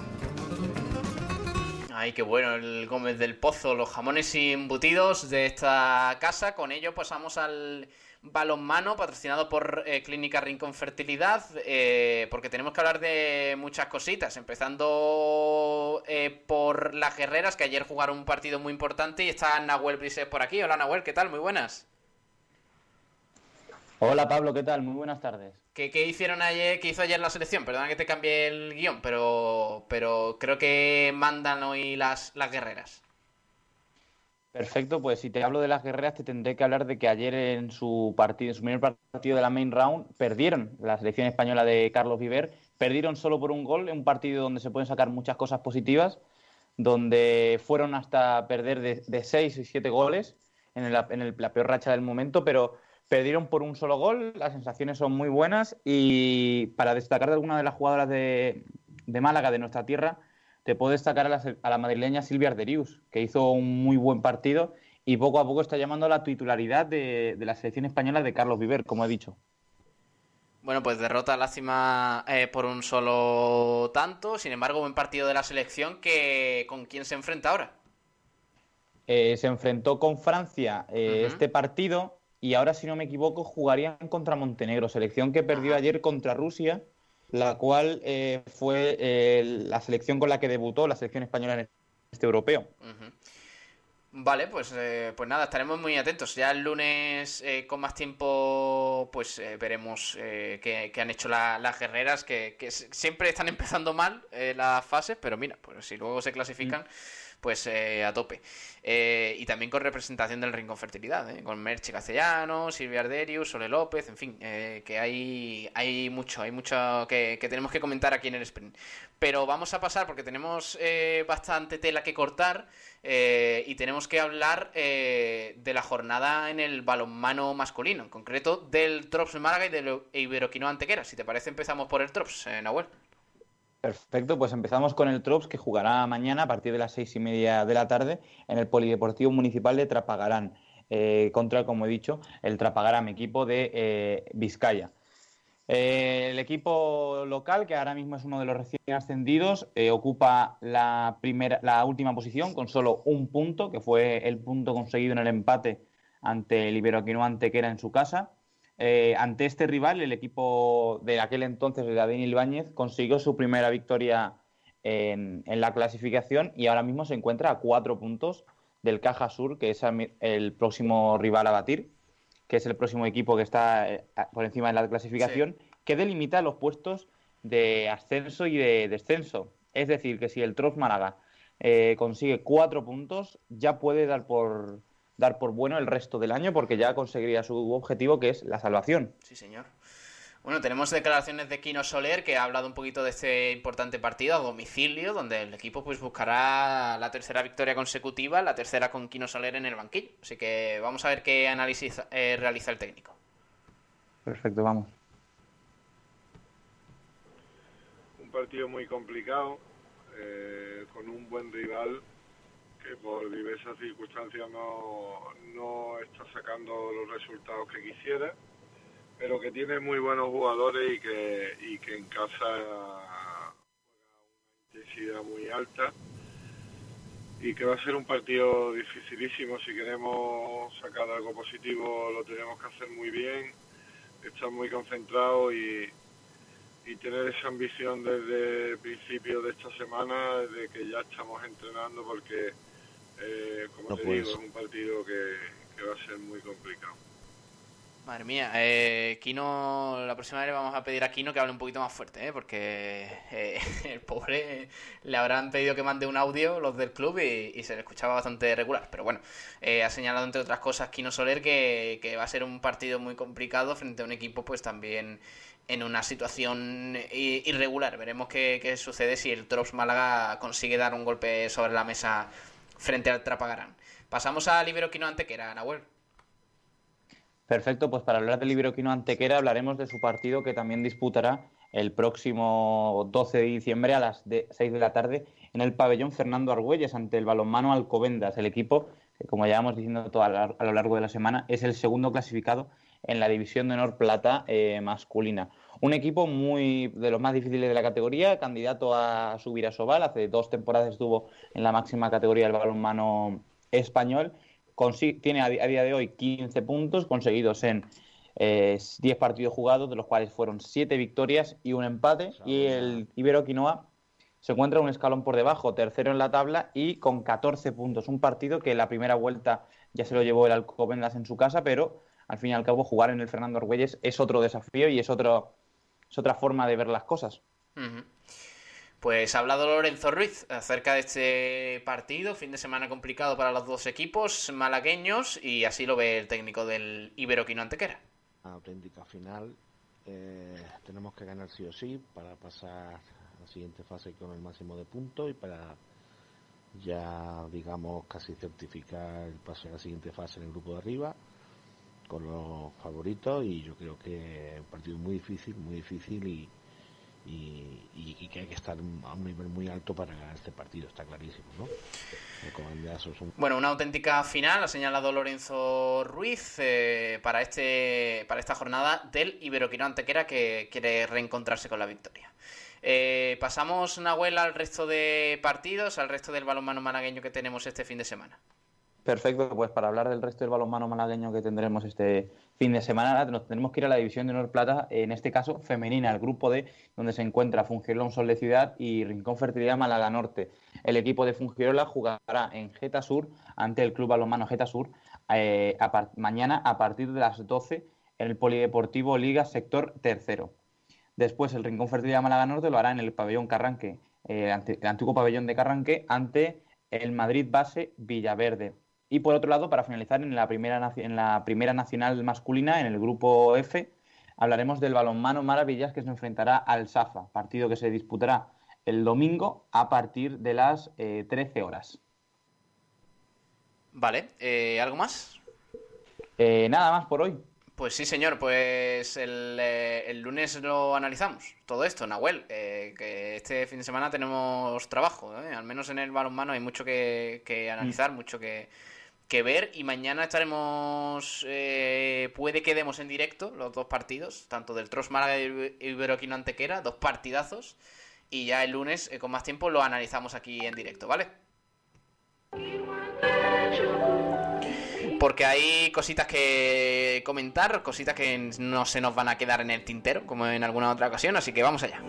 Ay, qué bueno, el Gómez del Pozo, los jamones embutidos de esta casa. Con ello pasamos al balonmano, patrocinado por eh, Clínica Rincón Fertilidad, eh, porque tenemos que hablar de muchas cositas, empezando eh, por las guerreras, que ayer jugaron un partido muy importante y está Nahuel Briset por aquí. Hola Nahuel, ¿qué tal? Muy buenas. Hola Pablo, ¿qué tal? Muy buenas tardes. ¿Qué, hicieron ayer, qué hizo ayer la selección? Perdona que te cambie el guion, pero, pero creo que mandan hoy las, las guerreras. Perfecto, pues si te hablo de las guerreras te tendré que hablar de que ayer en su partido, en su primer partido de la main round, perdieron la selección española de Carlos Viver, perdieron solo por un gol, en un partido donde se pueden sacar muchas cosas positivas, donde fueron hasta perder de, seis y siete goles en, en la peor racha del momento, pero Perdieron por un solo gol, las sensaciones son muy buenas y para destacar de alguna de las jugadoras de, Málaga, de nuestra tierra, te puedo destacar a la, madrileña Silvia Arderius, que hizo un muy buen partido y poco a poco está llamando a la titularidad de, la selección española de Carlos Viver, como he dicho. Bueno, pues derrota lástima eh, por un solo tanto. Sin embargo, buen partido de la selección que con quién se enfrenta ahora. Eh, se enfrentó con Francia eh, este partido y ahora, si no me equivoco, jugarían contra Montenegro, selección que perdió ayer contra Rusia, la cual eh, fue eh, la selección con la que debutó la selección española en este europeo. Vale, pues, eh, pues nada, estaremos muy atentos. Ya el lunes, con más tiempo, pues veremos qué, han hecho las guerreras, que, siempre están empezando mal las fases, pero mira, pues si luego se clasifican. Mm pues eh, a tope. Eh, y también con representación del Rincón Fertilidad, ¿eh? con Merche Castellano, Silvia Arderius, Sole López, en fin, que hay, hay mucho, hay mucho que, tenemos que comentar aquí en el sprint. Pero vamos a pasar porque tenemos bastante tela que cortar y tenemos que hablar de la jornada en el balonmano masculino, en concreto del Trops Málaga y del Iberoquino Antequera. Si te parece, empezamos por el Trops, Nahuel. Perfecto, pues empezamos con el Trops que jugará mañana a partir de las seis y media de la tarde en el Polideportivo Municipal de Trapagarán, eh, contra, como he dicho, el Trapagarán, equipo de eh, Vizcaya. Eh, el equipo local, que ahora mismo es uno de los recién ascendidos, ocupa la, primera, la última posición con solo un punto, que fue el punto conseguido en el empate ante el Iberoquino Antequera en su casa. Eh, ante este rival, el equipo de aquel entonces, de David Ibáñez, consiguió su primera victoria en, la clasificación y ahora mismo se encuentra a cuatro puntos del Caja Sur, que es el próximo rival a batir, que es el próximo equipo que está eh, por encima de la clasificación, que delimita los puestos de ascenso y de descenso. Es decir, que si el Trost Málaga eh, consigue cuatro puntos, ya puede dar por, dar por bueno el resto del año porque ya conseguiría su objetivo que es la salvación. Sí, señor. Bueno, tenemos declaraciones de Kino Soler que ha hablado un poquito de este importante partido a domicilio, donde el equipo pues buscará la tercera victoria consecutiva, la tercera con Kino Soler en el banquillo. Así que vamos a ver qué análisis eh, realiza el técnico. Perfecto, vamos. Un partido muy complicado, eh, con un buen rival que por diversas circunstancias no, no está sacando los resultados que quisiera pero que tiene muy buenos jugadores y que, y que en casa juega una intensidad muy alta y que va a ser un partido dificilísimo. Si queremos sacar algo positivo lo tenemos que hacer muy bien, estar muy concentrados y, y tener esa ambición desde el principio de esta semana, de que ya estamos entrenando porque, eh, como te digo, es un partido que, que va a ser muy complicado. Madre mía, eh, Kino, la próxima vez le vamos a pedir a Kino que hable un poquito más fuerte, ¿eh? porque eh, (laughs) el pobre le habrán pedido que mande un audio los del club y, se le escuchaba bastante regular. Pero bueno, eh, ha señalado entre otras cosas Kino Soler que, que, va a ser un partido muy complicado frente a un equipo pues también en una situación irregular. Veremos qué, qué sucede si el Trops Málaga consigue dar un golpe sobre la mesa frente al Trapagarán. Pasamos a Libero Kino Antequera, Nahuel. Perfecto, pues para hablar del Iberoquino Antequera hablaremos de su partido que también disputará el próximo 12 de diciembre a las 6 de la tarde en el pabellón Fernando Argüelles ante el balonmano Alcobendas, el equipo que como ya hemos diciendo todo a lo largo de la semana es el segundo clasificado en la división de honor plata eh, masculina. Un equipo muy de los más difíciles de la categoría, candidato a subir a Sobal, hace dos temporadas estuvo en la máxima categoría del balonmano español tiene a, día de hoy 15 puntos conseguidos en 10 eh, partidos jugados, de los cuales fueron 7 victorias y un empate. Y el Ibero Quinoa se encuentra un escalón por debajo, tercero en la tabla y con 14 puntos. Un partido que en la primera vuelta ya se lo llevó el Alcobendas en su casa, pero al fin y al cabo jugar en el Fernando Argüelles es otro desafío y es, otro, es otra forma de ver las cosas. Pues ha hablado Lorenzo Ruiz acerca de este partido, fin de semana complicado para los dos equipos malagueños y así lo ve el técnico del Iberoquino Antequera. Auténtica final, eh, tenemos que ganar sí o sí para pasar a la siguiente fase con el máximo de puntos y para ya digamos casi certificar el paso a la siguiente fase en el grupo de arriba con los favoritos y yo creo que un partido muy difícil, muy difícil y y, que hay que estar a un nivel muy alto para ganar este partido, está clarísimo, ¿no? Bueno, una auténtica final, ha señalado Lorenzo Ruiz eh, para este para esta jornada del Iberoquino Antequera que quiere reencontrarse con la victoria. Eh, pasamos, Nahuel, al resto de partidos, al resto del balonmano malagueño que tenemos este fin de semana. Perfecto, pues para hablar del resto del balonmano malagueño que tendremos este fin de semana, nos tenemos que ir a la división de honor plata, en este caso femenina, el grupo D, donde se encuentra Fungirola Sol de Ciudad y Rincón Fertilidad Málaga Norte. El equipo de Fungirola jugará en Geta Sur ante el Club Balonmano Geta Sur eh, mañana a partir de las 12 en el Polideportivo Liga Sector Tercero. Después el Rincón Fertilidad Málaga Norte lo hará en el pabellón Carranque, eh, el antiguo pabellón de Carranque, ante el Madrid Base Villaverde. Y por otro lado, para finalizar, en la primera, en la primera nacional masculina, en el grupo F, hablaremos del balonmano Maravillas que se enfrentará al SAFA, partido que se disputará el domingo a partir de las 13 eh, horas. Vale, eh, ¿algo más? Eh, nada más por hoy. Pues sí, señor, pues el, lunes lo analizamos, todo esto, Nahuel, que este fin de semana tenemos trabajo, al menos en el balonmano hay mucho que, analizar, mm. mucho que, que ver y mañana estaremos, eh, puede que demos en directo los dos partidos, tanto del Trost Málaga y Iberoquino Antequera, dos partidazos, y ya el lunes eh, con más tiempo lo analizamos aquí en directo, ¿vale? Porque hay cositas que comentar, cositas que no se nos van a quedar en el tintero, como en alguna otra ocasión, así que vamos allá.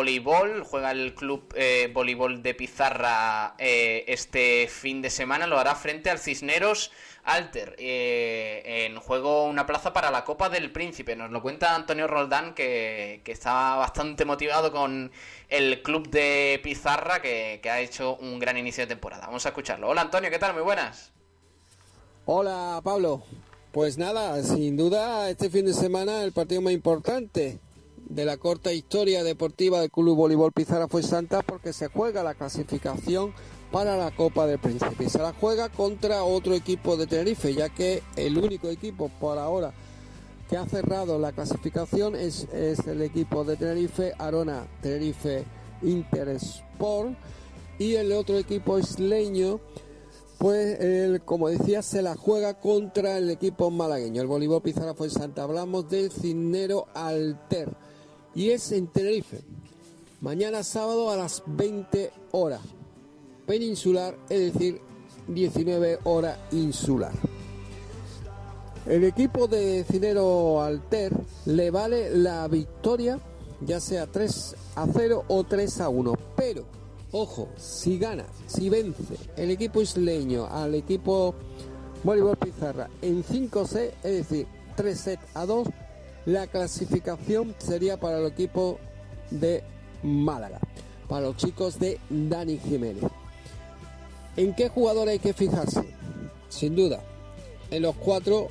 Voleibol. Juega el club eh, voleibol de Pizarra eh, este fin de semana. Lo hará frente al Cisneros Alter. eh, en juego una plaza para la Copa del Príncipe. Nos lo cuenta Antonio Roldán, que, que está bastante motivado con el club de Pizarra, que, que ha hecho un gran inicio de temporada. Vamos a escucharlo. Hola Antonio, ¿qué tal? Muy buenas. Hola Pablo, pues nada, sin duda este fin de semana el partido más importante de la corta historia deportiva del Club Voleibol Pizarra fue Santa porque se juega la clasificación para la Copa del Príncipe. Se la juega contra otro equipo de Tenerife, ya que el único equipo por ahora que ha cerrado la clasificación es, es el equipo de Tenerife, Arona Tenerife Intersport, y el otro equipo isleño pues como decía, se la juega contra el equipo malagueño. El voleibol Pizarra fue Santa. Hablamos del Cisnero Alter. Y es en Tenerife. Mañana sábado a las 20 horas. Peninsular, es decir, 19 horas insular. El equipo de Cisnero Alter le vale la victoria, ya sea 3 a 0 o 3 a 1. Pero Ojo, si gana, si vence el equipo isleño al equipo Voleibol Pizarra en 5 sets, es decir, 3 sets a 2, la clasificación sería para el equipo de Málaga, para los chicos de Dani Jiménez. ¿En qué jugador hay que fijarse? Sin duda, en los cuatro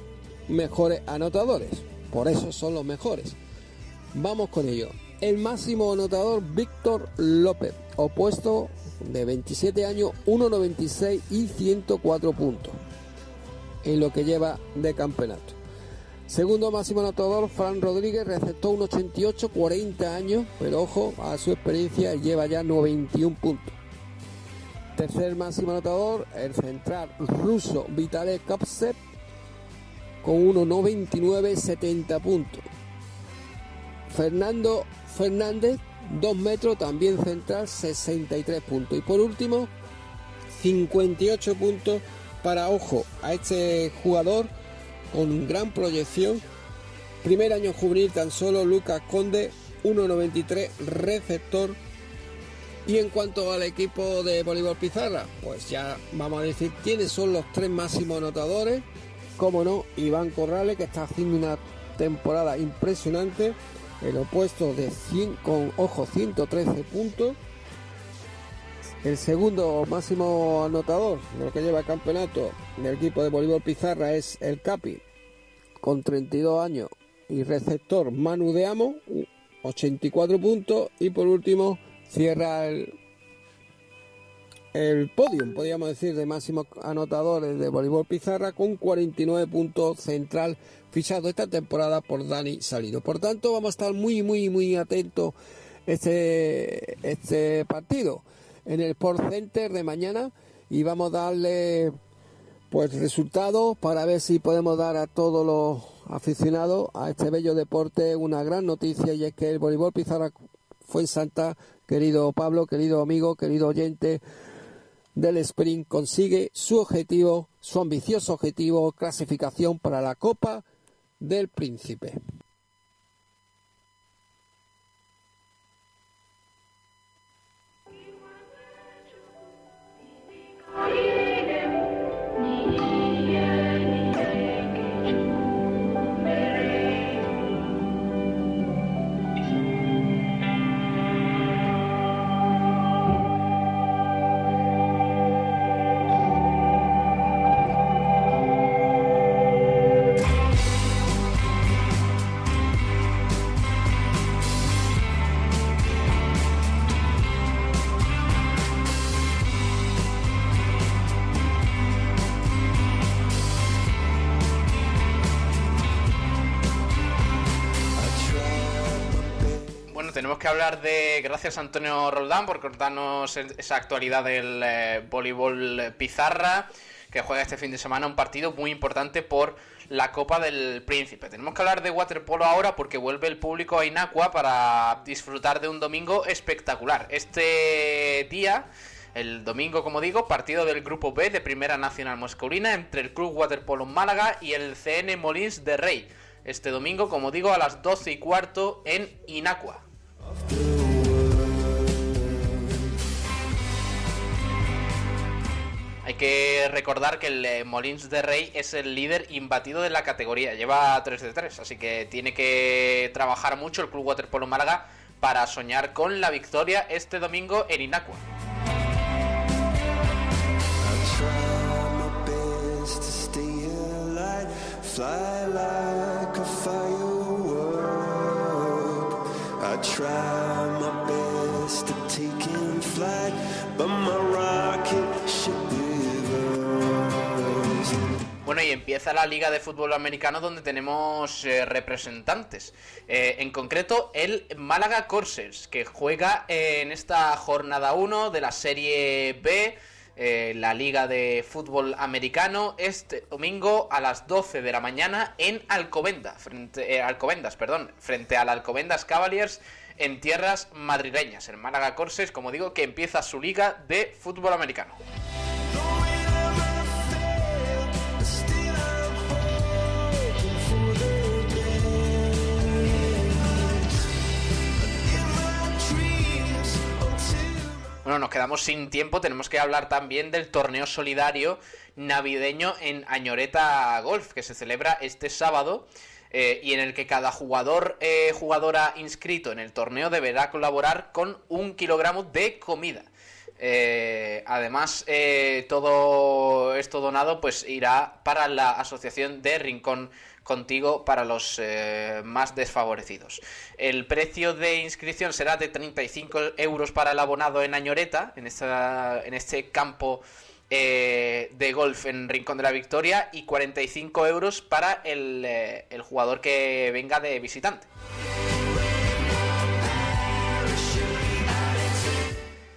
mejores anotadores. Por eso son los mejores. Vamos con ello. El máximo anotador, Víctor López, opuesto de 27 años, 1,96 y 104 puntos en lo que lleva de campeonato. Segundo máximo anotador, Fran Rodríguez, receptó un 88, 40 años, pero ojo a su experiencia, lleva ya 91 puntos. Tercer máximo anotador, el central ruso Vitaly Kapsev, con 1,99, 70 puntos. Fernando Fernández, 2 metros, también central, 63 puntos. Y por último, 58 puntos para, ojo, a este jugador con gran proyección. Primer año juvenil tan solo, Lucas Conde, 1,93, receptor. Y en cuanto al equipo de Bolívar Pizarra, pues ya vamos a decir quiénes son los tres máximos anotadores. Como no, Iván Corrales, que está haciendo una temporada impresionante el opuesto de 100 con ojo 113 puntos. El segundo máximo anotador de lo que lleva el campeonato del equipo de Bolívar Pizarra es el Capi con 32 años. Y receptor Manu de Amo 84 puntos. Y por último cierra el el podium, podríamos decir, de máximos anotadores de voleibol Pizarra con 49 puntos central fichado esta temporada por Dani Salido. Por tanto, vamos a estar muy, muy, muy atentos este, este partido en el Sport Center de mañana y vamos a darle pues resultados para ver si podemos dar a todos los aficionados a este bello deporte una gran noticia y es que el voleibol Pizarra fue en Santa, querido Pablo, querido amigo, querido oyente, del sprint consigue su objetivo, su ambicioso objetivo, clasificación para la Copa del Príncipe. De. Gracias Antonio Roldán por contarnos esa actualidad del eh, voleibol Pizarra, que juega este fin de semana un partido muy importante por la Copa del Príncipe. Tenemos que hablar de waterpolo ahora porque vuelve el público a Inacua para disfrutar de un domingo espectacular. Este día. El domingo, como digo, partido del Grupo B de Primera Nacional Masculina entre el Club Waterpolo Málaga y el CN Molins de Rey. este domingo, como digo, a las 12 y cuarto en Inacua. Hay que recordar que el eh, Molins de Rey es el líder imbatido de la categoría, lleva 3 de 3, así que tiene que trabajar mucho el Club Waterpolo Málaga para soñar con la victoria este domingo en Inacua. Empieza la Liga de Fútbol Americano donde tenemos eh, representantes. Eh, en concreto, el Málaga Corsers, que juega en esta jornada 1 de la Serie B, eh, la Liga de Fútbol Americano, este domingo a las 12 de la mañana en Alcobenda, frente, Alcobendas, perdón, frente al Alcobendas Cavaliers en tierras madrileñas. El Málaga Corsers, como digo, que empieza su Liga de Fútbol Americano. Bueno, nos quedamos sin tiempo, tenemos que hablar también del torneo solidario navideño en Añoreta Golf, que se celebra este sábado. Eh, y en el que cada jugador eh, jugadora inscrito en el torneo deberá colaborar con un kilogramo de comida. Eh, además, todo esto donado pues irá para la asociación de Rincón contigo para los eh, más desfavorecidos. El precio de inscripción será de 35 euros para el abonado en Añoreta, en, esta, en este campo eh, de golf en Rincón de la Victoria, y 45 euros para eh, el jugador que venga de visitante.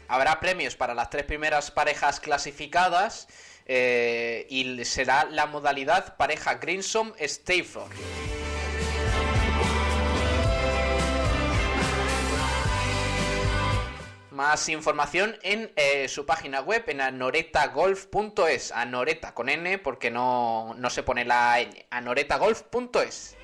Habrá premios para las tres primeras parejas clasificadas eh, y será la modalidad pareja Greensom Stayford. Más información en eh, su página web en anoretagolf.es. Anoreta con N porque no, no se pone la N. Anoretagolf.es.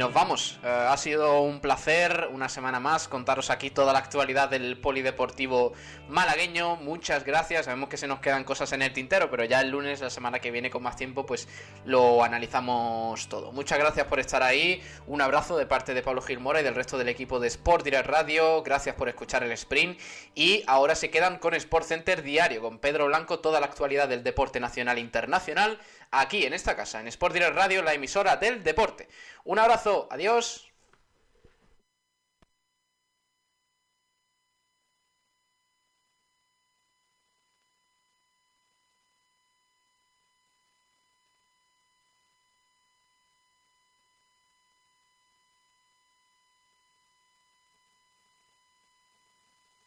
nos vamos. Eh, ha sido un placer una semana más contaros aquí toda la actualidad del polideportivo malagueño. Muchas gracias. Sabemos que se nos quedan cosas en el tintero, pero ya el lunes, la semana que viene con más tiempo, pues lo analizamos todo. Muchas gracias por estar ahí. Un abrazo de parte de Pablo Gilmora y del resto del equipo de Sport Direct Radio. Gracias por escuchar el sprint. Y ahora se quedan con Sport Center Diario, con Pedro Blanco, toda la actualidad del deporte nacional e internacional aquí en esta casa, en Sport Direct Radio, la emisora del deporte. Un abrazo, adiós.